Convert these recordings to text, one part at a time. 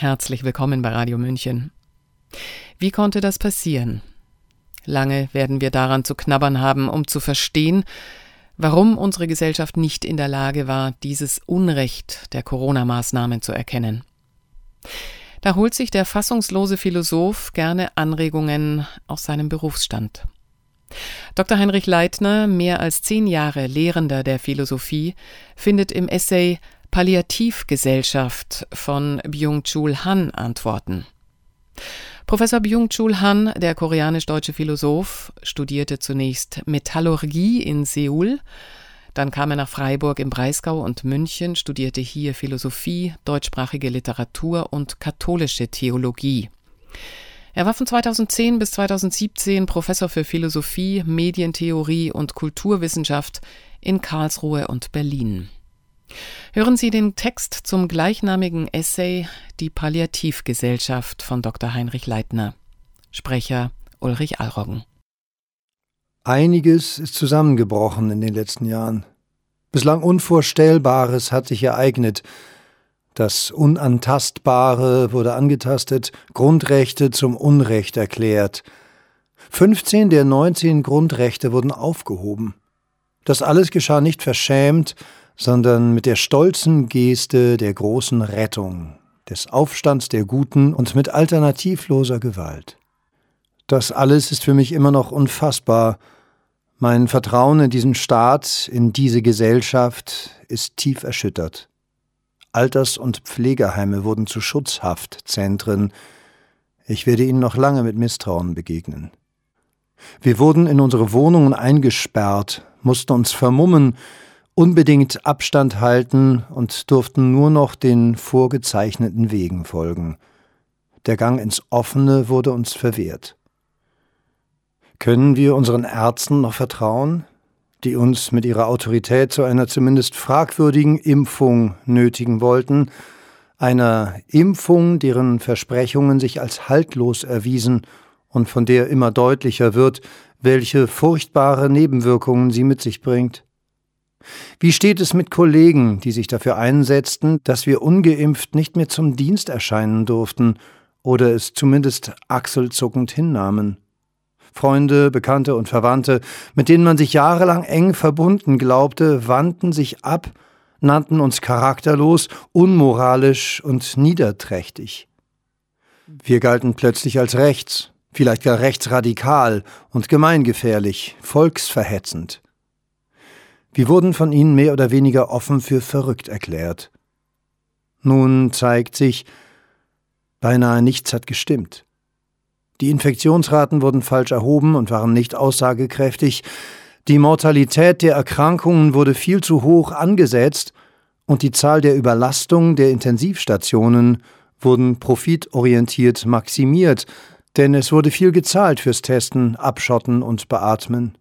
Herzlich willkommen bei Radio München. Wie konnte das passieren? Lange werden wir daran zu knabbern haben, um zu verstehen, warum unsere Gesellschaft nicht in der Lage war, dieses Unrecht der Corona-Maßnahmen zu erkennen. Da holt sich der fassungslose Philosoph gerne Anregungen aus seinem Berufsstand. Dr. Heinrich Leitner, mehr als zehn Jahre Lehrender der Philosophie, findet im Essay Palliativgesellschaft von Byung-Chul Han Antworten. Professor Byung-Chul Han, der koreanisch-deutsche Philosoph, studierte zunächst Metallurgie in Seoul, dann kam er nach Freiburg im Breisgau und München, studierte hier Philosophie, deutschsprachige Literatur und katholische Theologie. Er war von 2010 bis 2017 Professor für Philosophie, Medientheorie und Kulturwissenschaft in Karlsruhe und Berlin. Hören Sie den Text zum gleichnamigen Essay Die Palliativgesellschaft von Dr. Heinrich Leitner. Sprecher Ulrich Alroggen. Einiges ist zusammengebrochen in den letzten Jahren. Bislang Unvorstellbares hat sich ereignet, das Unantastbare wurde angetastet, Grundrechte zum Unrecht erklärt. 15 der 19 Grundrechte wurden aufgehoben. Das alles geschah nicht verschämt, sondern mit der stolzen Geste der großen Rettung, des Aufstands der Guten und mit alternativloser Gewalt. Das alles ist für mich immer noch unfassbar. Mein Vertrauen in diesen Staat, in diese Gesellschaft ist tief erschüttert. Alters- und Pflegeheime wurden zu Schutzhaftzentren. Ich werde ihnen noch lange mit Misstrauen begegnen. Wir wurden in unsere Wohnungen eingesperrt, mussten uns vermummen, unbedingt Abstand halten und durften nur noch den vorgezeichneten Wegen folgen. Der Gang ins Offene wurde uns verwehrt. Können wir unseren Ärzten noch vertrauen? die uns mit ihrer Autorität zu einer zumindest fragwürdigen Impfung nötigen wollten, einer Impfung, deren Versprechungen sich als haltlos erwiesen und von der immer deutlicher wird, welche furchtbare Nebenwirkungen sie mit sich bringt. Wie steht es mit Kollegen, die sich dafür einsetzten, dass wir ungeimpft nicht mehr zum Dienst erscheinen durften oder es zumindest achselzuckend hinnahmen? Freunde, Bekannte und Verwandte, mit denen man sich jahrelang eng verbunden glaubte, wandten sich ab, nannten uns charakterlos, unmoralisch und niederträchtig. Wir galten plötzlich als rechts, vielleicht gar rechtsradikal und gemeingefährlich, volksverhetzend. Wir wurden von ihnen mehr oder weniger offen für verrückt erklärt. Nun zeigt sich, beinahe nichts hat gestimmt. Die Infektionsraten wurden falsch erhoben und waren nicht aussagekräftig, die Mortalität der Erkrankungen wurde viel zu hoch angesetzt und die Zahl der Überlastungen der Intensivstationen wurden profitorientiert maximiert, denn es wurde viel gezahlt fürs Testen, Abschotten und Beatmen.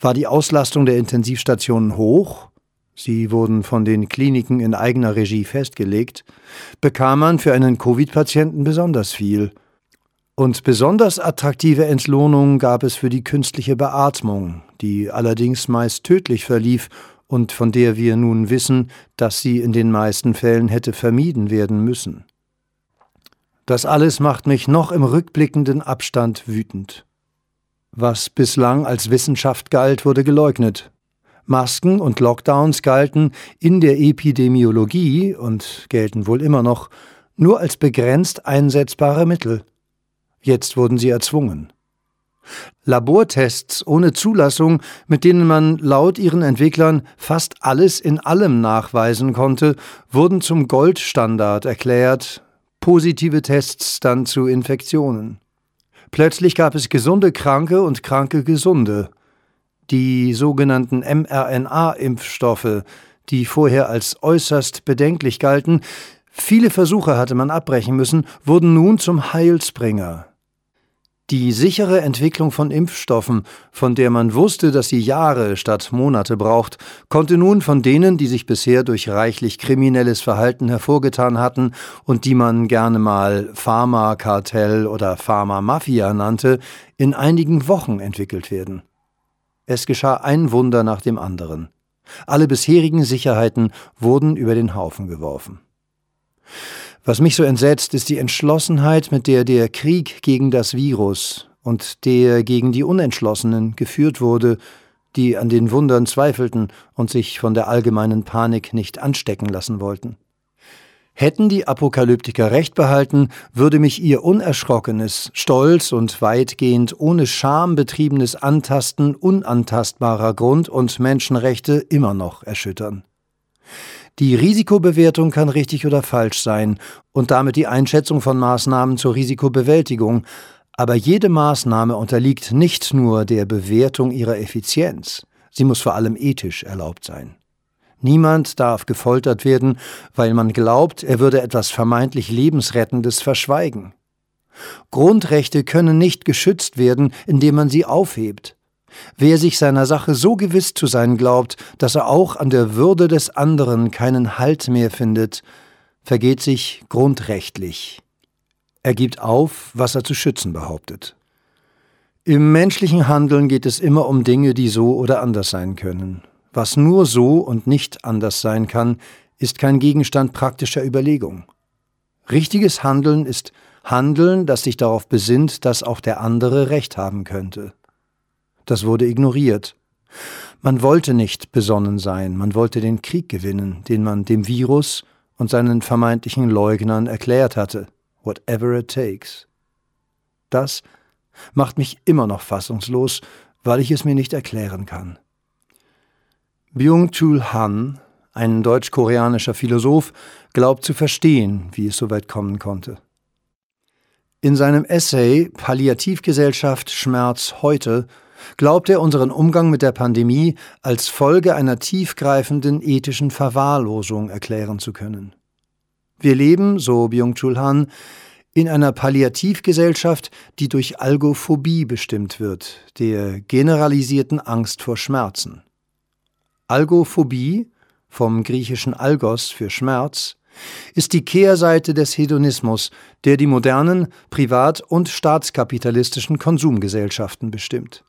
War die Auslastung der Intensivstationen hoch? Sie wurden von den Kliniken in eigener Regie festgelegt, bekam man für einen Covid-Patienten besonders viel – und besonders attraktive Entlohnungen gab es für die künstliche Beatmung, die allerdings meist tödlich verlief und von der wir nun wissen, dass sie in den meisten Fällen hätte vermieden werden müssen. Das alles macht mich noch im rückblickenden Abstand wütend. Was bislang als Wissenschaft galt, wurde geleugnet. Masken und Lockdowns galten in der Epidemiologie und gelten wohl immer noch nur als begrenzt einsetzbare Mittel. Jetzt wurden sie erzwungen. Labortests ohne Zulassung, mit denen man laut ihren Entwicklern fast alles in allem nachweisen konnte, wurden zum Goldstandard erklärt, positive Tests dann zu Infektionen. Plötzlich gab es gesunde Kranke und kranke Gesunde. Die sogenannten mRNA-Impfstoffe, die vorher als äußerst bedenklich galten, viele Versuche hatte man abbrechen müssen, wurden nun zum Heilsbringer. Die sichere Entwicklung von Impfstoffen, von der man wusste, dass sie Jahre statt Monate braucht, konnte nun von denen, die sich bisher durch reichlich kriminelles Verhalten hervorgetan hatten und die man gerne mal Pharmakartell oder Pharmamafia nannte, in einigen Wochen entwickelt werden. Es geschah ein Wunder nach dem anderen. Alle bisherigen Sicherheiten wurden über den Haufen geworfen. Was mich so entsetzt, ist die Entschlossenheit, mit der der Krieg gegen das Virus und der gegen die Unentschlossenen geführt wurde, die an den Wundern zweifelten und sich von der allgemeinen Panik nicht anstecken lassen wollten. Hätten die Apokalyptiker recht behalten, würde mich ihr unerschrockenes, stolz und weitgehend ohne Scham betriebenes Antasten unantastbarer Grund- und Menschenrechte immer noch erschüttern. Die Risikobewertung kann richtig oder falsch sein und damit die Einschätzung von Maßnahmen zur Risikobewältigung, aber jede Maßnahme unterliegt nicht nur der Bewertung ihrer Effizienz, sie muss vor allem ethisch erlaubt sein. Niemand darf gefoltert werden, weil man glaubt, er würde etwas vermeintlich Lebensrettendes verschweigen. Grundrechte können nicht geschützt werden, indem man sie aufhebt. Wer sich seiner Sache so gewiss zu sein glaubt, dass er auch an der Würde des anderen keinen Halt mehr findet, vergeht sich grundrechtlich. Er gibt auf, was er zu schützen behauptet. Im menschlichen Handeln geht es immer um Dinge, die so oder anders sein können. Was nur so und nicht anders sein kann, ist kein Gegenstand praktischer Überlegung. Richtiges Handeln ist Handeln, das sich darauf besinnt, dass auch der andere Recht haben könnte. Das wurde ignoriert. Man wollte nicht besonnen sein, man wollte den Krieg gewinnen, den man dem Virus und seinen vermeintlichen Leugnern erklärt hatte, whatever it takes. Das macht mich immer noch fassungslos, weil ich es mir nicht erklären kann. Byung-Chul Han, ein deutsch-koreanischer Philosoph, glaubt zu verstehen, wie es so weit kommen konnte. In seinem Essay Palliativgesellschaft Schmerz heute glaubt er unseren Umgang mit der Pandemie als Folge einer tiefgreifenden ethischen Verwahrlosung erklären zu können. Wir leben, so Byung-Chul Han, in einer Palliativgesellschaft, die durch Algophobie bestimmt wird, der generalisierten Angst vor Schmerzen. Algophobie, vom griechischen Algos für Schmerz, ist die Kehrseite des Hedonismus, der die modernen privat- und staatskapitalistischen Konsumgesellschaften bestimmt.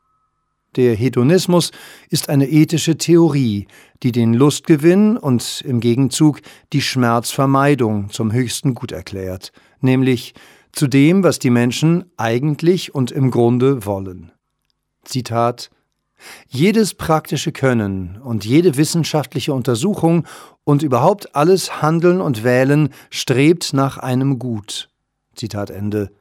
Der Hedonismus ist eine ethische Theorie, die den Lustgewinn und im Gegenzug die Schmerzvermeidung zum höchsten Gut erklärt, nämlich zu dem, was die Menschen eigentlich und im Grunde wollen. Zitat jedes praktische Können und jede wissenschaftliche Untersuchung und überhaupt alles Handeln und Wählen strebt nach einem Gut. Zitat Ende.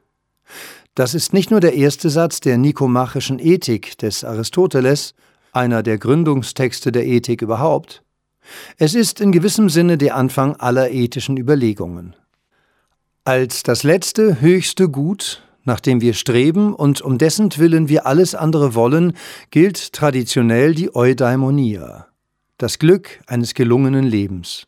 Das ist nicht nur der erste Satz der nikomachischen Ethik des Aristoteles, einer der Gründungstexte der Ethik überhaupt. Es ist in gewissem Sinne der Anfang aller ethischen Überlegungen. Als das letzte höchste Gut nach dem wir streben und um dessen Willen wir alles andere wollen, gilt traditionell die Eudaimonia, das Glück eines gelungenen Lebens.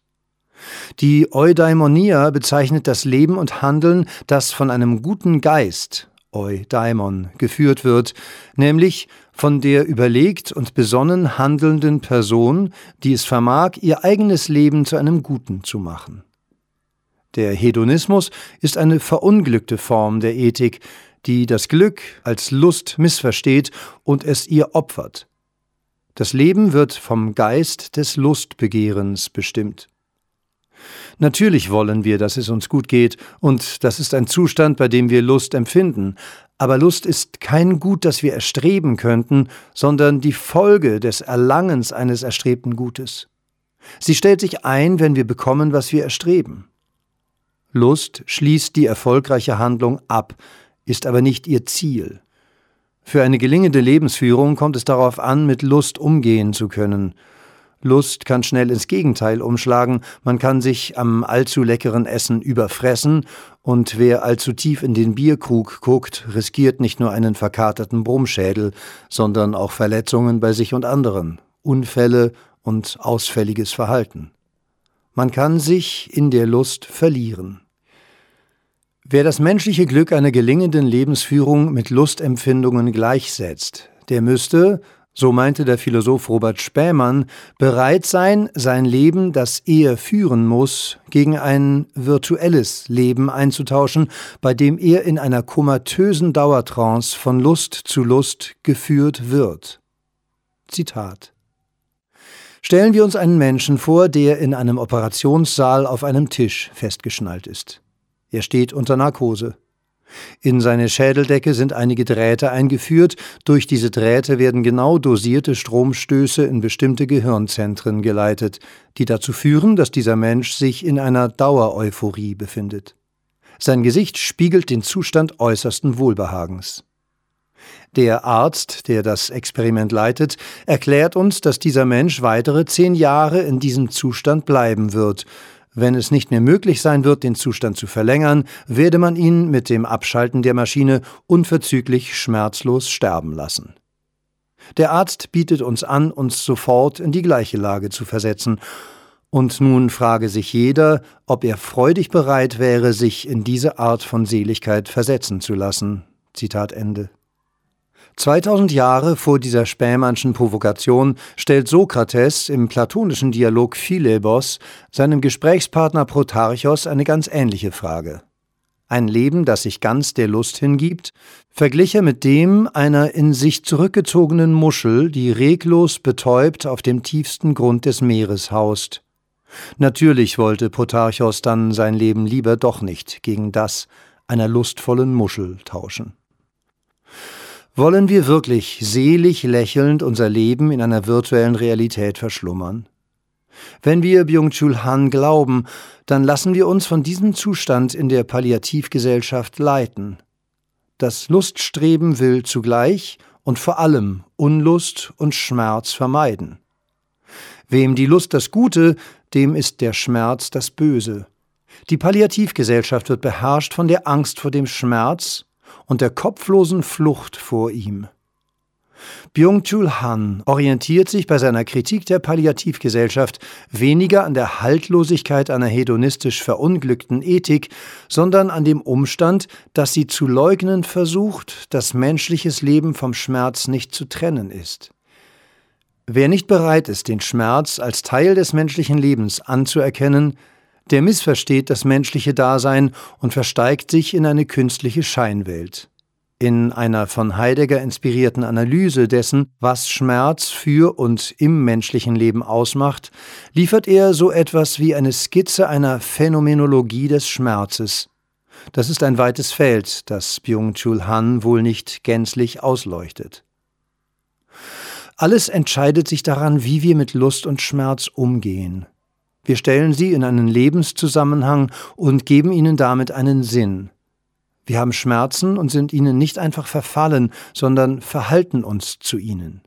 Die Eudaimonia bezeichnet das Leben und Handeln, das von einem guten Geist, Eudaimon, geführt wird, nämlich von der überlegt und besonnen handelnden Person, die es vermag, ihr eigenes Leben zu einem Guten zu machen. Der Hedonismus ist eine verunglückte Form der Ethik, die das Glück als Lust missversteht und es ihr opfert. Das Leben wird vom Geist des Lustbegehrens bestimmt. Natürlich wollen wir, dass es uns gut geht, und das ist ein Zustand, bei dem wir Lust empfinden, aber Lust ist kein Gut, das wir erstreben könnten, sondern die Folge des Erlangens eines erstrebten Gutes. Sie stellt sich ein, wenn wir bekommen, was wir erstreben. Lust schließt die erfolgreiche Handlung ab, ist aber nicht ihr Ziel. Für eine gelingende Lebensführung kommt es darauf an, mit Lust umgehen zu können. Lust kann schnell ins Gegenteil umschlagen, man kann sich am allzu leckeren Essen überfressen, und wer allzu tief in den Bierkrug guckt, riskiert nicht nur einen verkaterten Brummschädel, sondern auch Verletzungen bei sich und anderen, Unfälle und ausfälliges Verhalten. Man kann sich in der Lust verlieren. Wer das menschliche Glück einer gelingenden Lebensführung mit Lustempfindungen gleichsetzt, der müsste, so meinte der Philosoph Robert Spähmann, bereit sein, sein Leben, das er führen muss, gegen ein virtuelles Leben einzutauschen, bei dem er in einer komatösen Dauertrance von Lust zu Lust geführt wird. Zitat Stellen wir uns einen Menschen vor, der in einem Operationssaal auf einem Tisch festgeschnallt ist. Er steht unter Narkose. In seine Schädeldecke sind einige Drähte eingeführt. Durch diese Drähte werden genau dosierte Stromstöße in bestimmte Gehirnzentren geleitet, die dazu führen, dass dieser Mensch sich in einer Dauereuphorie befindet. Sein Gesicht spiegelt den Zustand äußersten Wohlbehagens. Der Arzt, der das Experiment leitet, erklärt uns, dass dieser Mensch weitere zehn Jahre in diesem Zustand bleiben wird, wenn es nicht mehr möglich sein wird, den Zustand zu verlängern, werde man ihn mit dem Abschalten der Maschine unverzüglich schmerzlos sterben lassen. Der Arzt bietet uns an, uns sofort in die gleiche Lage zu versetzen, und nun frage sich jeder, ob er freudig bereit wäre, sich in diese Art von Seligkeit versetzen zu lassen. Zitat Ende. 2000 Jahre vor dieser Spähmannschen Provokation stellt Sokrates im platonischen Dialog Philebos seinem Gesprächspartner Protarchos eine ganz ähnliche Frage. Ein Leben, das sich ganz der Lust hingibt, verglich er mit dem einer in sich zurückgezogenen Muschel, die reglos betäubt auf dem tiefsten Grund des Meeres haust. Natürlich wollte Protarchos dann sein Leben lieber doch nicht gegen das einer lustvollen Muschel tauschen. Wollen wir wirklich selig lächelnd unser Leben in einer virtuellen Realität verschlummern? Wenn wir Byung-Chul Han glauben, dann lassen wir uns von diesem Zustand in der Palliativgesellschaft leiten. Das Luststreben will zugleich und vor allem Unlust und Schmerz vermeiden. Wem die Lust das Gute, dem ist der Schmerz das Böse. Die Palliativgesellschaft wird beherrscht von der Angst vor dem Schmerz und der kopflosen Flucht vor ihm. Byung-Chul Han orientiert sich bei seiner Kritik der Palliativgesellschaft weniger an der Haltlosigkeit einer hedonistisch verunglückten Ethik, sondern an dem Umstand, dass sie zu leugnen versucht, dass menschliches Leben vom Schmerz nicht zu trennen ist. Wer nicht bereit ist, den Schmerz als Teil des menschlichen Lebens anzuerkennen, der missversteht das menschliche Dasein und versteigt sich in eine künstliche Scheinwelt. In einer von Heidegger inspirierten Analyse dessen, was Schmerz für und im menschlichen Leben ausmacht, liefert er so etwas wie eine Skizze einer Phänomenologie des Schmerzes. Das ist ein weites Feld, das Byung-Chul Han wohl nicht gänzlich ausleuchtet. Alles entscheidet sich daran, wie wir mit Lust und Schmerz umgehen. Wir stellen sie in einen Lebenszusammenhang und geben ihnen damit einen Sinn. Wir haben Schmerzen und sind ihnen nicht einfach verfallen, sondern verhalten uns zu ihnen.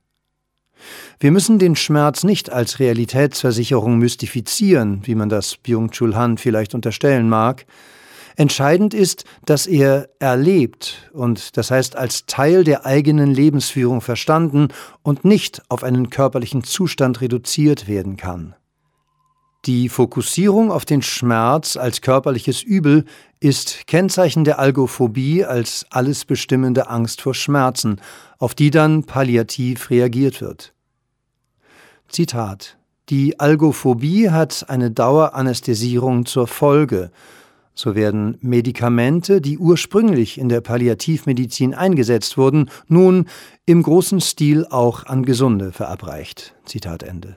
Wir müssen den Schmerz nicht als Realitätsversicherung mystifizieren, wie man das Byung-Chul Han vielleicht unterstellen mag. Entscheidend ist, dass er erlebt und das heißt als Teil der eigenen Lebensführung verstanden und nicht auf einen körperlichen Zustand reduziert werden kann. Die Fokussierung auf den Schmerz als körperliches Übel ist Kennzeichen der Algophobie als alles bestimmende Angst vor Schmerzen, auf die dann palliativ reagiert wird. Zitat Die Algophobie hat eine Daueranästhesierung zur Folge. So werden Medikamente, die ursprünglich in der Palliativmedizin eingesetzt wurden, nun im großen Stil auch an Gesunde verabreicht. Zitat Ende.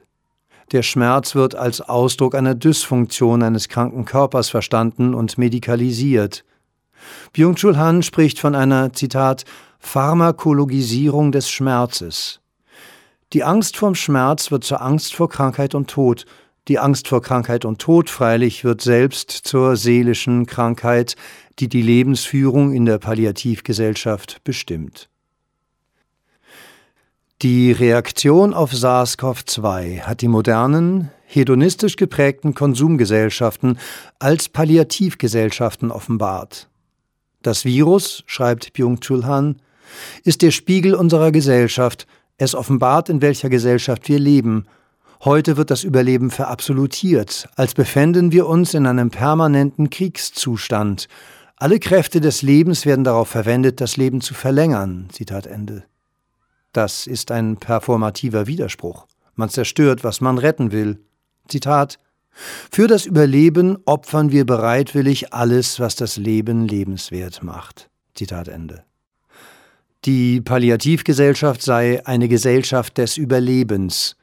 Der Schmerz wird als Ausdruck einer Dysfunktion eines kranken Körpers verstanden und medikalisiert. Byung-Chul Han spricht von einer, Zitat, Pharmakologisierung des Schmerzes. Die Angst vorm Schmerz wird zur Angst vor Krankheit und Tod. Die Angst vor Krankheit und Tod freilich wird selbst zur seelischen Krankheit, die die Lebensführung in der Palliativgesellschaft bestimmt. Die Reaktion auf SARS-CoV-2 hat die modernen, hedonistisch geprägten Konsumgesellschaften als Palliativgesellschaften offenbart. Das Virus, schreibt Byung-Chul Han, ist der Spiegel unserer Gesellschaft. Es offenbart, in welcher Gesellschaft wir leben. Heute wird das Überleben verabsolutiert, als befänden wir uns in einem permanenten Kriegszustand. Alle Kräfte des Lebens werden darauf verwendet, das Leben zu verlängern. Zitat Ende. Das ist ein performativer Widerspruch. Man zerstört, was man retten will. Zitat Für das Überleben opfern wir bereitwillig alles, was das Leben lebenswert macht. Zitat Ende. Die Palliativgesellschaft sei eine Gesellschaft des Überlebens.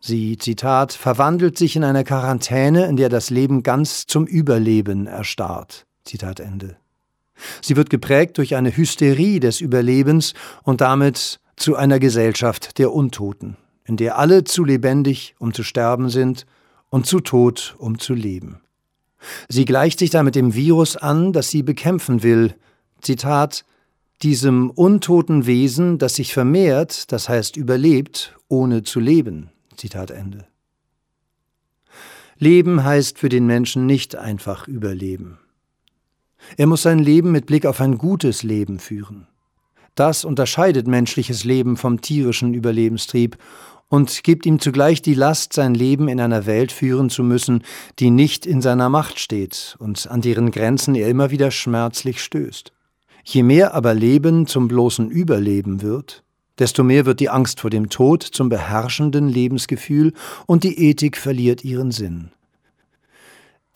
Sie, Zitat, verwandelt sich in eine Quarantäne, in der das Leben ganz zum Überleben erstarrt. Zitat Ende. Sie wird geprägt durch eine Hysterie des Überlebens und damit zu einer Gesellschaft der Untoten, in der alle zu lebendig, um zu sterben sind und zu tot, um zu leben. Sie gleicht sich damit dem Virus an, das sie bekämpfen will. Zitat diesem untoten Wesen, das sich vermehrt, das heißt überlebt, ohne zu leben. Zitat Ende. Leben heißt für den Menschen nicht einfach überleben. Er muss sein Leben mit Blick auf ein gutes Leben führen. Das unterscheidet menschliches Leben vom tierischen Überlebenstrieb und gibt ihm zugleich die Last, sein Leben in einer Welt führen zu müssen, die nicht in seiner Macht steht und an deren Grenzen er immer wieder schmerzlich stößt. Je mehr aber Leben zum bloßen Überleben wird, desto mehr wird die Angst vor dem Tod zum beherrschenden Lebensgefühl und die Ethik verliert ihren Sinn.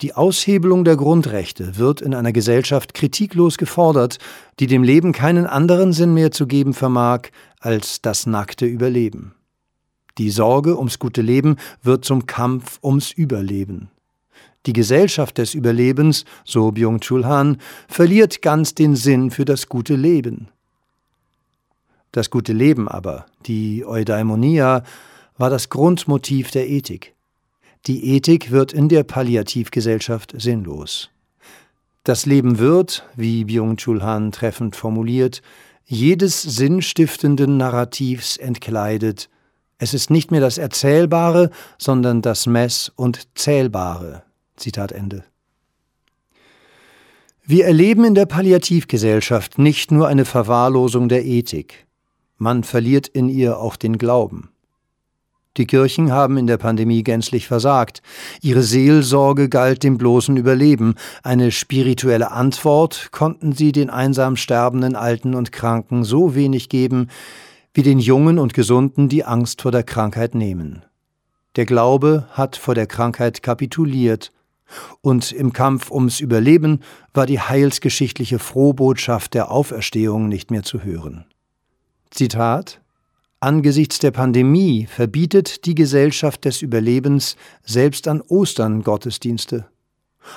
Die Aushebelung der Grundrechte wird in einer Gesellschaft kritiklos gefordert, die dem Leben keinen anderen Sinn mehr zu geben vermag als das nackte Überleben. Die Sorge ums gute Leben wird zum Kampf ums Überleben. Die Gesellschaft des Überlebens, so Byung-Chul Han, verliert ganz den Sinn für das gute Leben. Das gute Leben aber, die Eudaimonia, war das Grundmotiv der Ethik. Die Ethik wird in der Palliativgesellschaft sinnlos. Das Leben wird, wie Byung-Chul Han treffend formuliert, jedes sinnstiftenden Narrativs entkleidet. Es ist nicht mehr das Erzählbare, sondern das Mess- und Zählbare. Zitat Ende. Wir erleben in der Palliativgesellschaft nicht nur eine Verwahrlosung der Ethik, man verliert in ihr auch den Glauben. Die Kirchen haben in der Pandemie gänzlich versagt. Ihre Seelsorge galt dem bloßen Überleben. Eine spirituelle Antwort konnten sie den einsam sterbenden Alten und Kranken so wenig geben, wie den Jungen und Gesunden die Angst vor der Krankheit nehmen. Der Glaube hat vor der Krankheit kapituliert, und im Kampf ums Überleben war die heilsgeschichtliche Frohbotschaft der Auferstehung nicht mehr zu hören. Zitat Angesichts der Pandemie verbietet die Gesellschaft des Überlebens selbst an Ostern Gottesdienste.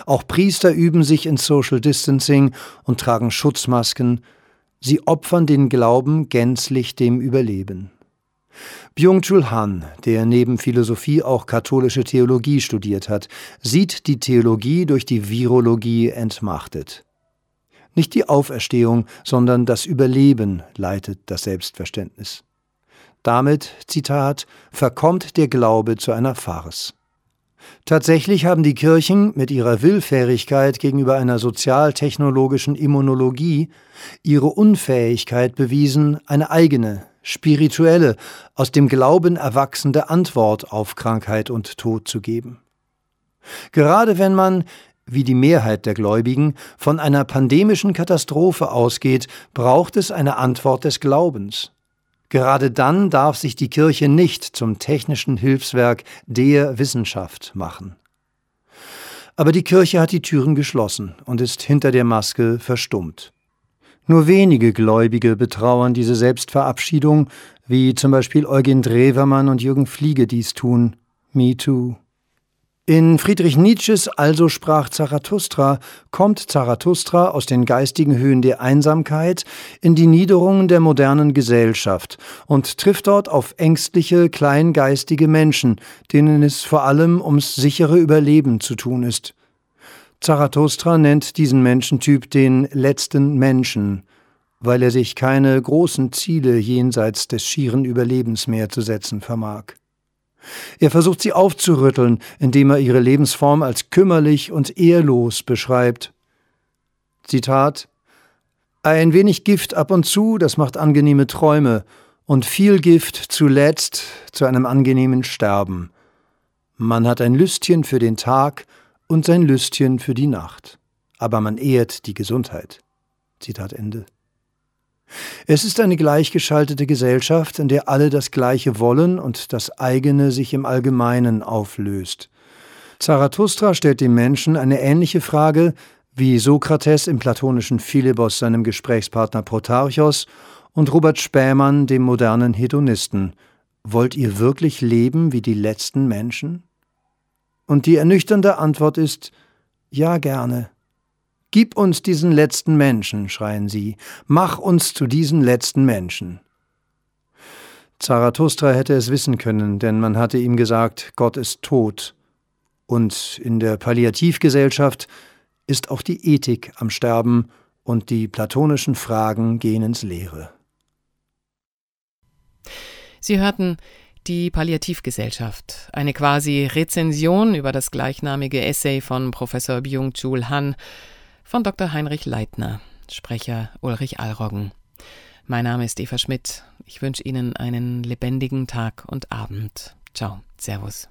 Auch Priester üben sich in Social Distancing und tragen Schutzmasken. Sie opfern den Glauben gänzlich dem Überleben. Byung-Chul Han, der neben Philosophie auch katholische Theologie studiert hat, sieht die Theologie durch die Virologie entmachtet. Nicht die Auferstehung, sondern das Überleben leitet das Selbstverständnis. Damit, Zitat, verkommt der Glaube zu einer Farce. Tatsächlich haben die Kirchen mit ihrer Willfährigkeit gegenüber einer sozialtechnologischen Immunologie ihre Unfähigkeit bewiesen, eine eigene, spirituelle, aus dem Glauben erwachsende Antwort auf Krankheit und Tod zu geben. Gerade wenn man, wie die Mehrheit der Gläubigen, von einer pandemischen Katastrophe ausgeht, braucht es eine Antwort des Glaubens. Gerade dann darf sich die Kirche nicht zum technischen Hilfswerk der Wissenschaft machen. Aber die Kirche hat die Türen geschlossen und ist hinter der Maske verstummt. Nur wenige Gläubige betrauern diese Selbstverabschiedung, wie zum Beispiel Eugen Drewermann und Jürgen Fliege dies tun. Me too. In Friedrich Nietzsches Also sprach Zarathustra kommt Zarathustra aus den geistigen Höhen der Einsamkeit in die Niederungen der modernen Gesellschaft und trifft dort auf ängstliche, kleingeistige Menschen, denen es vor allem ums sichere Überleben zu tun ist. Zarathustra nennt diesen Menschentyp den letzten Menschen, weil er sich keine großen Ziele jenseits des schieren Überlebens mehr zu setzen vermag. Er versucht sie aufzurütteln, indem er ihre Lebensform als kümmerlich und ehrlos beschreibt. Zitat Ein wenig Gift ab und zu, das macht angenehme Träume, und viel Gift zuletzt zu einem angenehmen Sterben. Man hat ein Lüstchen für den Tag und sein Lüstchen für die Nacht, aber man ehrt die Gesundheit. Zitat Ende. Es ist eine gleichgeschaltete Gesellschaft, in der alle das Gleiche wollen und das eigene sich im Allgemeinen auflöst. Zarathustra stellt dem Menschen eine ähnliche Frage wie Sokrates im platonischen Philebos seinem Gesprächspartner Protarchos und Robert Spähmann dem modernen Hedonisten. Wollt ihr wirklich leben wie die letzten Menschen? Und die ernüchternde Antwort ist Ja gerne. Gib uns diesen letzten Menschen, schreien sie, mach uns zu diesen letzten Menschen. Zarathustra hätte es wissen können, denn man hatte ihm gesagt, Gott ist tot. Und in der Palliativgesellschaft ist auch die Ethik am Sterben und die platonischen Fragen gehen ins Leere. Sie hörten die Palliativgesellschaft, eine quasi Rezension über das gleichnamige Essay von Professor Byung-Chul Han von Dr. Heinrich Leitner, Sprecher Ulrich Allroggen. Mein Name ist Eva Schmidt. Ich wünsche Ihnen einen lebendigen Tag und Abend. Ciao, Servus.